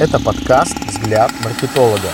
Это подкаст «Взгляд маркетолога».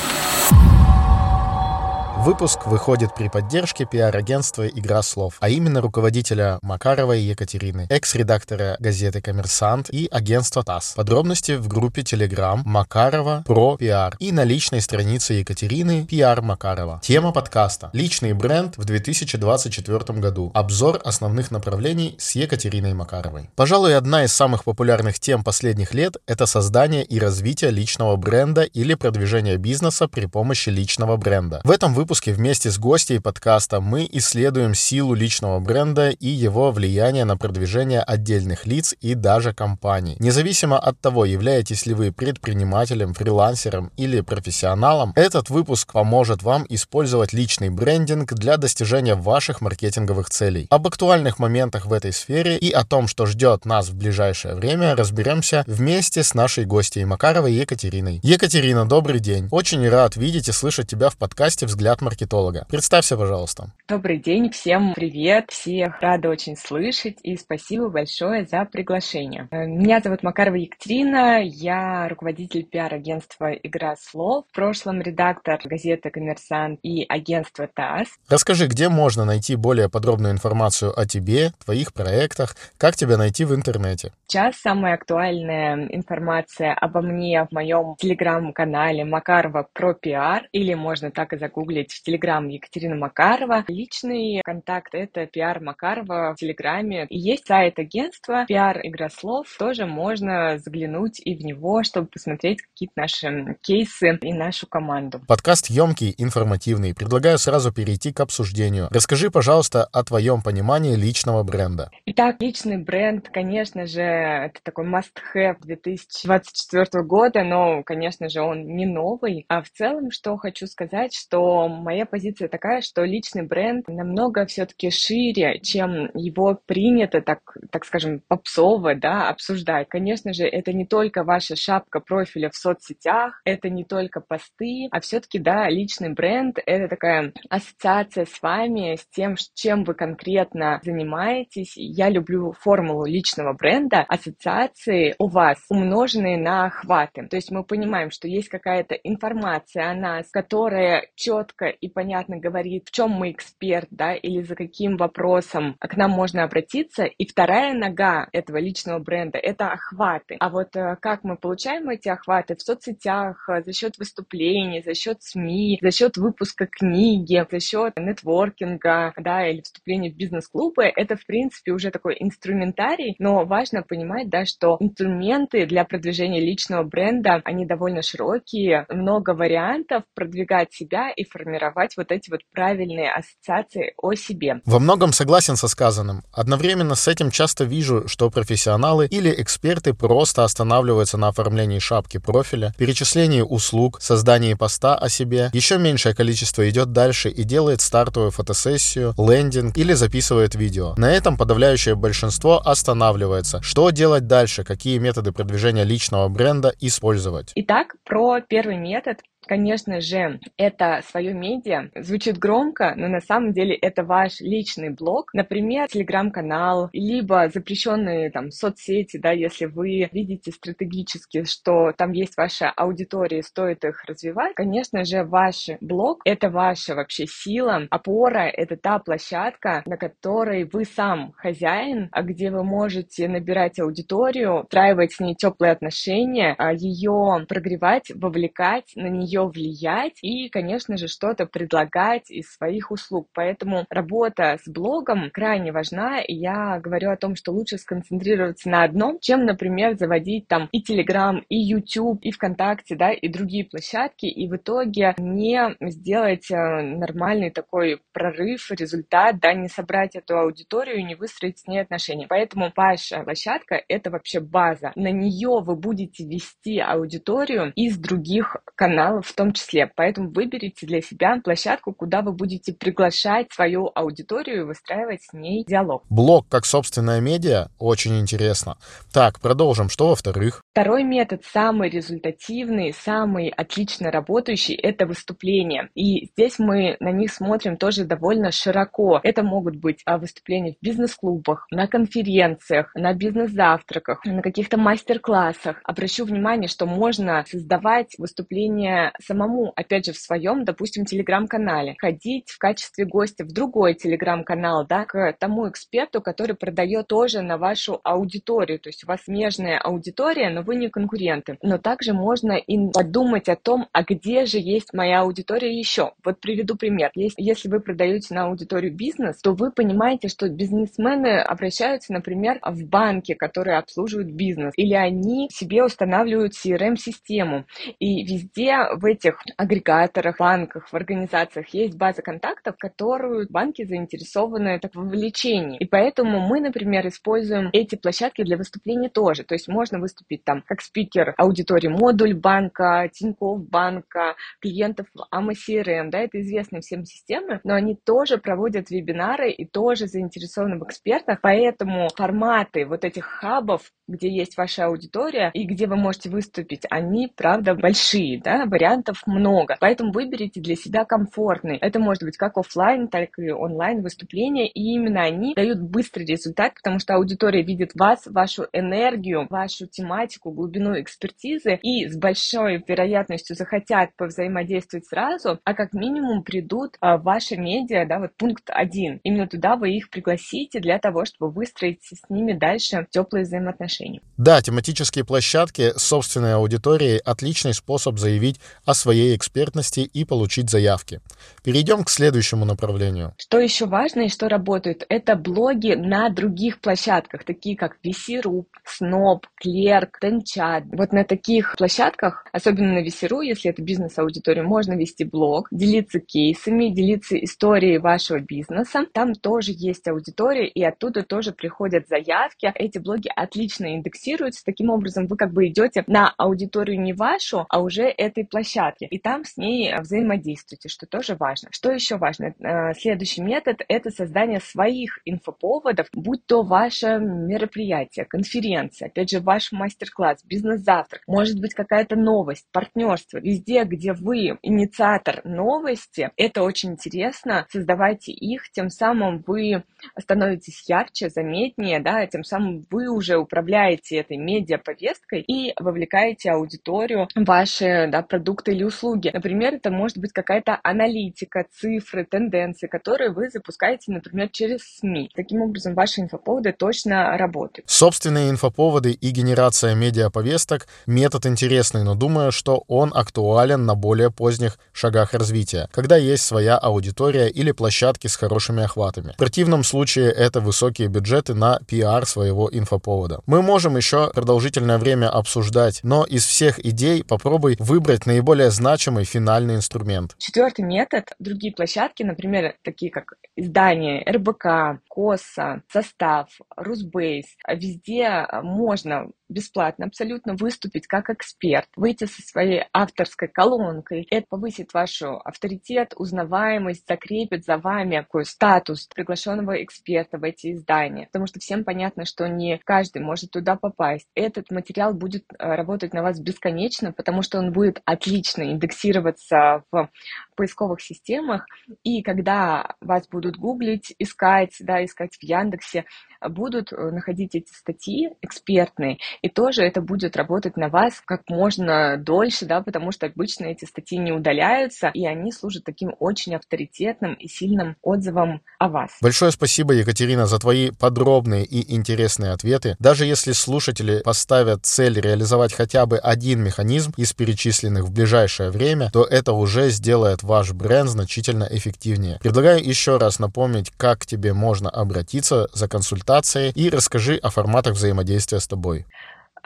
Выпуск выходит при поддержке пиар-агентства «Игра слов», а именно руководителя Макаровой Екатерины, экс-редактора газеты «Коммерсант» и агентства ТАСС. Подробности в группе Telegram Макарова про пиар и на личной странице Екатерины «Пиар Макарова». Тема подкаста «Личный бренд в 2024 году. Обзор основных направлений с Екатериной Макаровой». Пожалуй, одна из самых популярных тем последних лет – это создание и развитие личного бренда или продвижение бизнеса при помощи личного бренда. В этом выпуске выпуске вместе с гостей подкаста мы исследуем силу личного бренда и его влияние на продвижение отдельных лиц и даже компаний. Независимо от того, являетесь ли вы предпринимателем, фрилансером или профессионалом, этот выпуск поможет вам использовать личный брендинг для достижения ваших маркетинговых целей. Об актуальных моментах в этой сфере и о том, что ждет нас в ближайшее время, разберемся вместе с нашей гостьей Макаровой Екатериной. Екатерина, добрый день. Очень рад видеть и слышать тебя в подкасте «Взгляд маркетолога. Представься, пожалуйста. Добрый день, всем привет, всех рада очень слышать и спасибо большое за приглашение. Э, меня зовут Макарова Екатерина, я руководитель пиар-агентства «Игра слов», в прошлом редактор газеты «Коммерсант» и агентства ТАСС. Расскажи, где можно найти более подробную информацию о тебе, твоих проектах, как тебя найти в интернете? Сейчас самая актуальная информация обо мне в моем телеграм-канале Макарова про пиар, или можно так и загуглить в Телеграм Екатерина Макарова. Личный контакт — это пиар Макарова в Телеграме. И есть сайт агентства пиар Игрослов. Тоже можно заглянуть и в него, чтобы посмотреть какие-то наши кейсы и нашу команду. Подкаст емкий, информативный. Предлагаю сразу перейти к обсуждению. Расскажи, пожалуйста, о твоем понимании личного бренда. Итак, личный бренд, конечно же, это такой must-have 2024 года, но, конечно же, он не новый. А в целом, что хочу сказать, что моя позиция такая, что личный бренд намного все-таки шире, чем его принято, так, так скажем, попсово, да, обсуждать. Конечно же, это не только ваша шапка профиля в соцсетях, это не только посты, а все-таки, да, личный бренд — это такая ассоциация с вами, с тем, чем вы конкретно занимаетесь. Я люблю формулу личного бренда, ассоциации у вас, умноженные на охваты. То есть мы понимаем, что есть какая-то информация о нас, которая четко и понятно говорит, в чем мы эксперт, да, или за каким вопросом к нам можно обратиться. И вторая нога этого личного бренда — это охваты. А вот э, как мы получаем эти охваты в соцсетях, э, за счет выступлений, за счет СМИ, за счет выпуска книги, за счет нетворкинга, да, или вступления в бизнес-клубы, это, в принципе, уже такой инструментарий, но важно понимать, да, что инструменты для продвижения личного бренда, они довольно широкие, много вариантов продвигать себя и формировать формировать вот эти вот правильные ассоциации о себе. Во многом согласен со сказанным. Одновременно с этим часто вижу, что профессионалы или эксперты просто останавливаются на оформлении шапки профиля, перечислении услуг, создании поста о себе. Еще меньшее количество идет дальше и делает стартовую фотосессию, лендинг или записывает видео. На этом подавляющее большинство останавливается. Что делать дальше? Какие методы продвижения личного бренда использовать? Итак, про первый метод конечно же, это свое медиа. Звучит громко, но на самом деле это ваш личный блог. Например, телеграм-канал, либо запрещенные там соцсети, да, если вы видите стратегически, что там есть ваша аудитория, стоит их развивать. Конечно же, ваш блог — это ваша вообще сила, опора, это та площадка, на которой вы сам хозяин, а где вы можете набирать аудиторию, устраивать с ней теплые отношения, а ее прогревать, вовлекать, на нее нее влиять и, конечно же, что-то предлагать из своих услуг. Поэтому работа с блогом крайне важна, я говорю о том, что лучше сконцентрироваться на одном, чем, например, заводить там и Telegram, и YouTube, и ВКонтакте, да, и другие площадки, и в итоге не сделать э, нормальный такой прорыв, результат, да, не собрать эту аудиторию, не выстроить с ней отношения. Поэтому ваша площадка — это вообще база. На нее вы будете вести аудиторию из других каналов в том числе. Поэтому выберите для себя площадку, куда вы будете приглашать свою аудиторию и выстраивать с ней диалог. Блог как собственная медиа очень интересно. Так, продолжим. Что во-вторых? Второй метод, самый результативный, самый отлично работающий, это выступления. И здесь мы на них смотрим тоже довольно широко. Это могут быть а, выступления в бизнес-клубах, на конференциях, на бизнес-завтраках, на каких-то мастер-классах. Обращу внимание, что можно создавать выступления самому, опять же, в своем, допустим, телеграм-канале. Ходить в качестве гостя в другой телеграм-канал, да, к тому эксперту, который продает тоже на вашу аудиторию. То есть у вас нежная аудитория, но вы не конкуренты. Но также можно и подумать о том, а где же есть моя аудитория еще. Вот приведу пример. Если вы продаете на аудиторию бизнес, то вы понимаете, что бизнесмены обращаются, например, в банки, которые обслуживают бизнес, или они себе устанавливают CRM-систему. И везде в этих агрегаторах, банках, в организациях есть база контактов, которую банки заинтересованы так, в вовлечении. И поэтому мы, например, используем эти площадки для выступления тоже. То есть можно выступить там как спикер аудитории модуль банка, Тинькофф банка, клиентов AMA CRM, да, это известные всем системы, но они тоже проводят вебинары и тоже заинтересованы в экспертах, поэтому форматы вот этих хабов, где есть ваша аудитория и где вы можете выступить, они, правда, большие, да, вариантов много, поэтому выберите для себя комфортный. Это может быть как офлайн, так и онлайн выступления, и именно они дают быстрый результат, потому что аудитория видит вас, вашу энергию, вашу тематику, глубину экспертизы и с большой вероятностью захотят повзаимодействовать сразу, а как минимум придут а, в ваши медиа, да, вот пункт один. Именно туда вы их пригласите для того, чтобы выстроить с ними дальше теплые взаимоотношения. Да, тематические площадки с собственной аудиторией – отличный способ заявить о своей экспертности и получить заявки. Перейдем к следующему направлению. Что еще важно и что работает, это блоги на других площадках, такие как VC.ru, Snob, Clerk, Tenchat. Вот на таких площадках, особенно на VC.ru, если это бизнес-аудитория, можно вести блог, делиться кейсами, делиться историей вашего бизнеса. Там тоже есть аудитория, и оттуда тоже приходят заявки. Эти блоги отлично индексируются. Таким образом, вы как бы идете на аудиторию не вашу, а уже этой площадки. И там с ней взаимодействуете, что тоже важно. Что еще важно? Э, следующий метод — это создание своих инфоповодов, будь то ваше мероприятие, конференция, опять же, ваш мастер-класс, бизнес-завтрак, может быть какая-то новость, партнерство. Везде, где вы инициатор новости, это очень интересно, создавайте их, тем самым вы становитесь ярче, заметнее, да, тем самым вы уже управляете этой медиаповесткой и вовлекаете аудиторию в ваши да, продукты или услуги. Например, это может быть какая-то аналитика, цифры, тенденции, которые вы запускаете, например, через СМИ. Таким образом, ваши инфоповоды точно работают. Собственные инфоповоды и генерация медиаповесток — метод интересный, но думаю, что он актуален на более поздних шагах развития, когда есть своя аудитория или площадки с хорошими охватами. В противном случае это высокие бюджеты на пиар своего инфоповода. Мы можем еще продолжительное время обсуждать, но из всех идей попробуй выбрать наиболее значимый финальный инструмент. Четвертый метод — другие площадки, например, такие как издание РБК, КОСа, Состав, Русбейс. Везде можно бесплатно абсолютно выступить как эксперт, выйти со своей авторской колонкой. Это повысит ваш авторитет, узнаваемость, закрепит за вами такой статус приглашенного эксперта в эти издания. Потому что всем понятно, что не каждый может туда попасть. Этот материал будет э, работать на вас бесконечно, потому что он будет отлично индексироваться в поисковых системах. И когда вас будут гуглить, искать, да, искать в Яндексе, будут э, находить эти статьи экспертные, и тоже это будет работать на вас как можно дольше, да, потому что обычно эти статьи не удаляются, и они служат таким очень авторитетным и сильным отзывом о вас. Большое спасибо, Екатерина, за твои подробные и интересные ответы. Даже если слушатели поставят цель реализовать хотя бы один механизм из перечисленных в ближайшее время, то это уже сделает ваш бренд значительно эффективнее. Предлагаю еще раз напомнить, как к тебе можно обратиться за консультацией и расскажи о форматах взаимодействия с тобой.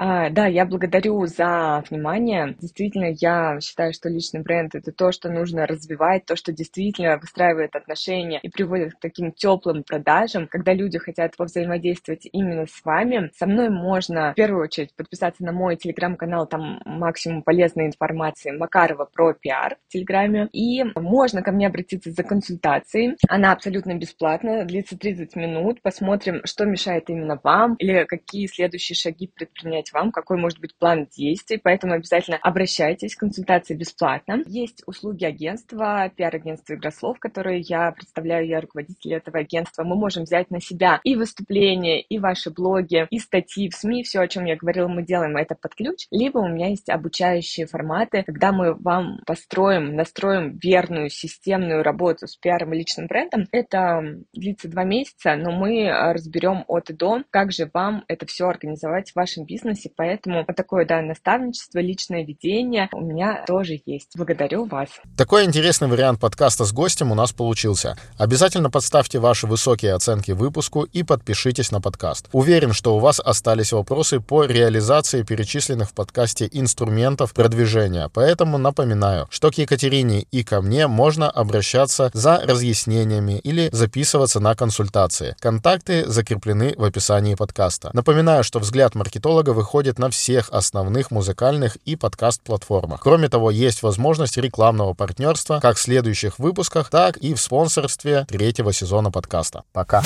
А, да, я благодарю за внимание. Действительно, я считаю, что личный бренд — это то, что нужно развивать, то, что действительно выстраивает отношения и приводит к таким теплым продажам, когда люди хотят повзаимодействовать именно с вами. Со мной можно в первую очередь подписаться на мой телеграм-канал, там максимум полезной информации Макарова про пиар в телеграме. И можно ко мне обратиться за консультацией. Она абсолютно бесплатная, длится 30 минут. Посмотрим, что мешает именно вам или какие следующие шаги предпринять вам, какой может быть план действий. Поэтому обязательно обращайтесь, консультация бесплатна. Есть услуги агентства, пиар-агентства Игрослов, которые я представляю, я руководитель этого агентства. Мы можем взять на себя и выступления, и ваши блоги, и статьи в СМИ, все, о чем я говорила, мы делаем это под ключ. Либо у меня есть обучающие форматы, когда мы вам построим, настроим верную системную работу с пиаром и личным брендом. Это длится два месяца, но мы разберем от и до, как же вам это все организовать в вашем бизнесе. Поэтому такое, да, наставничество, личное ведение у меня тоже есть. Благодарю вас. Такой интересный вариант подкаста с гостем у нас получился. Обязательно подставьте ваши высокие оценки выпуску и подпишитесь на подкаст. Уверен, что у вас остались вопросы по реализации перечисленных в подкасте инструментов продвижения. Поэтому напоминаю, что к Екатерине и ко мне можно обращаться за разъяснениями или записываться на консультации. Контакты закреплены в описании подкаста. Напоминаю, что взгляд маркетолога выходит на всех основных музыкальных и подкаст-платформах. Кроме того, есть возможность рекламного партнерства как в следующих выпусках, так и в спонсорстве третьего сезона подкаста. Пока.